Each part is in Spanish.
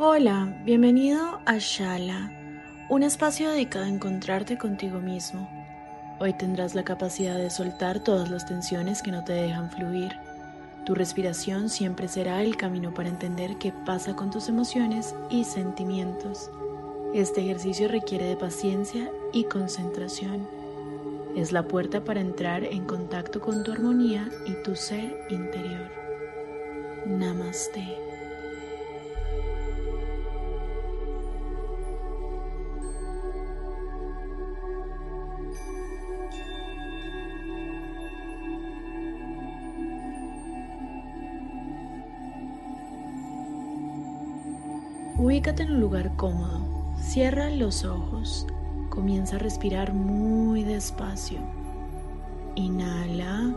Hola, bienvenido a Shala, un espacio dedicado a encontrarte contigo mismo. Hoy tendrás la capacidad de soltar todas las tensiones que no te dejan fluir. Tu respiración siempre será el camino para entender qué pasa con tus emociones y sentimientos. Este ejercicio requiere de paciencia y concentración. Es la puerta para entrar en contacto con tu armonía y tu ser interior. Namaste. Ubícate en un lugar cómodo. Cierra los ojos. Comienza a respirar muy despacio. Inhala.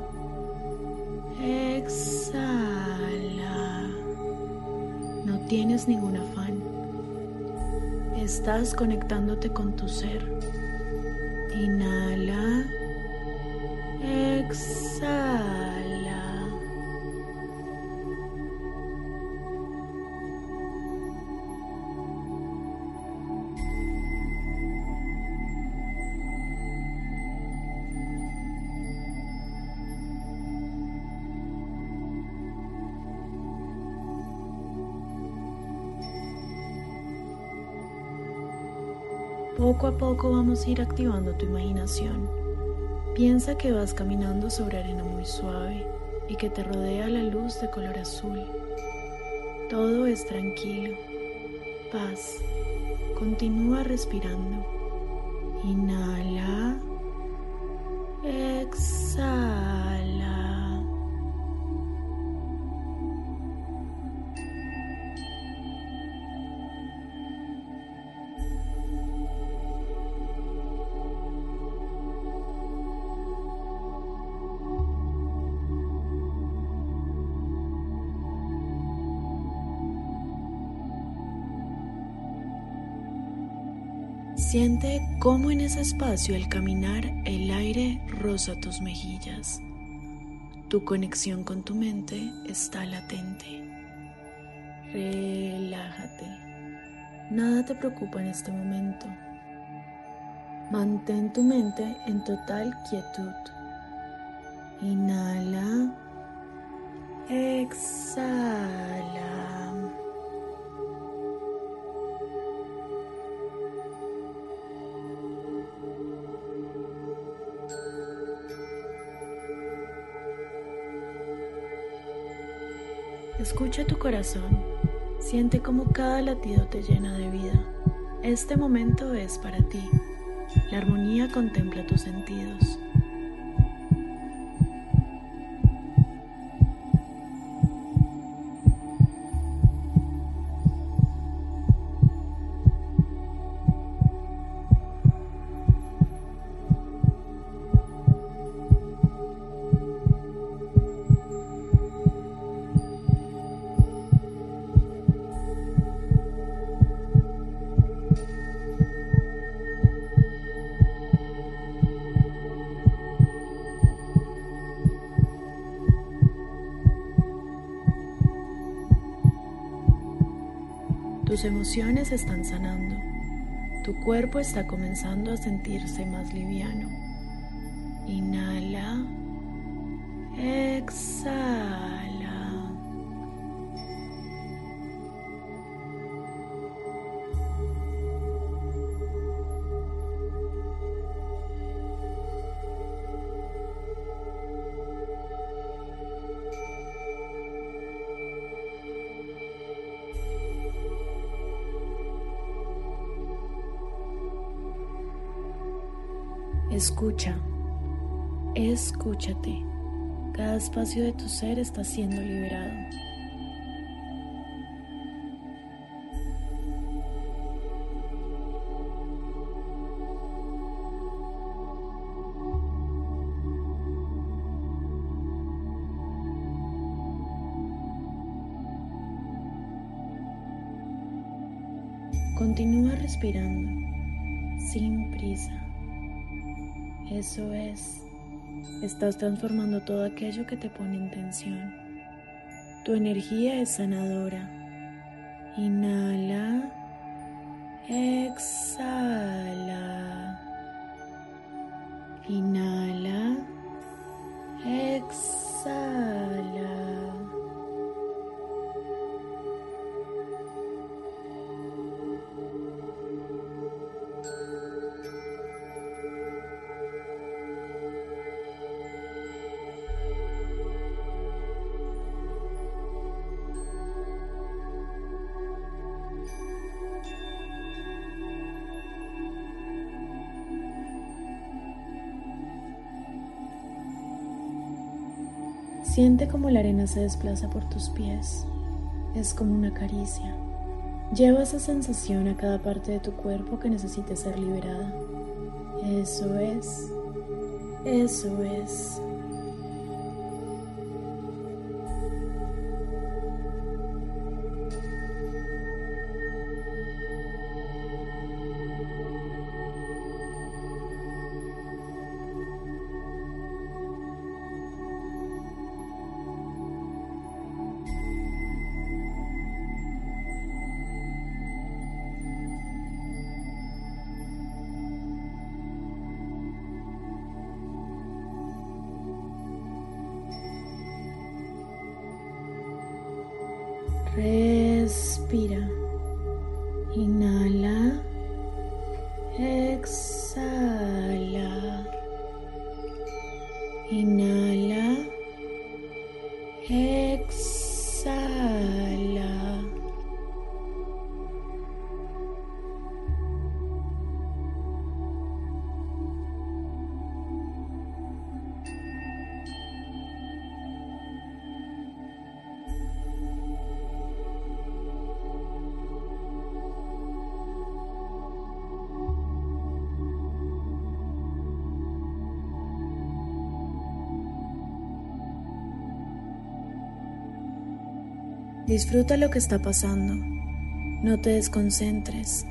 Exhala. No tienes ningún afán. Estás conectándote con tu ser. Inhala. Exhala. Poco a poco vamos a ir activando tu imaginación. Piensa que vas caminando sobre arena muy suave y que te rodea la luz de color azul. Todo es tranquilo, paz. Continúa respirando. Inhala. Exhala. Siente cómo en ese espacio al caminar el aire roza tus mejillas. Tu conexión con tu mente está latente. Relájate. Nada te preocupa en este momento. Mantén tu mente en total quietud. Inhala. Exhala. Escucha tu corazón, siente cómo cada latido te llena de vida. Este momento es para ti. La armonía contempla tus sentidos. Tus emociones están sanando. Tu cuerpo está comenzando a sentirse más liviano. Inhala. Exhala. Escucha, escúchate. Cada espacio de tu ser está siendo liberado. Continúa respirando sin prisa. Eso es. Estás transformando todo aquello que te pone en tensión. Tu energía es sanadora. Inhala. Exhala. Inhala. Exhala. Siente como la arena se desplaza por tus pies. Es como una caricia. Lleva esa sensación a cada parte de tu cuerpo que necesite ser liberada. Eso es. Eso es. Respira. Inhala. Exhala. Inhala. Exhala. Disfruta lo que está pasando. No te desconcentres.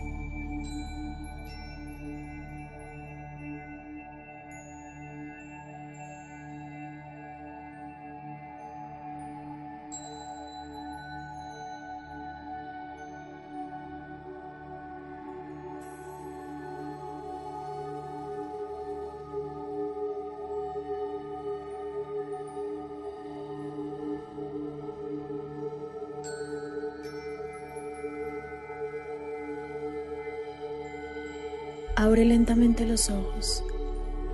Abre lentamente los ojos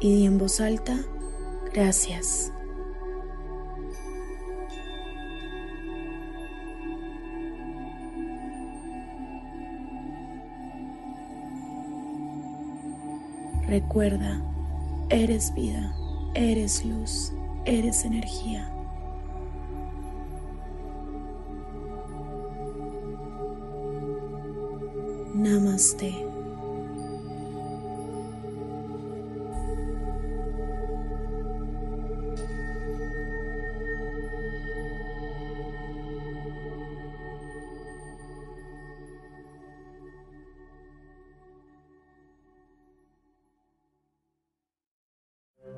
y di en voz alta, gracias. Recuerda, eres vida, eres luz, eres energía. Namaste.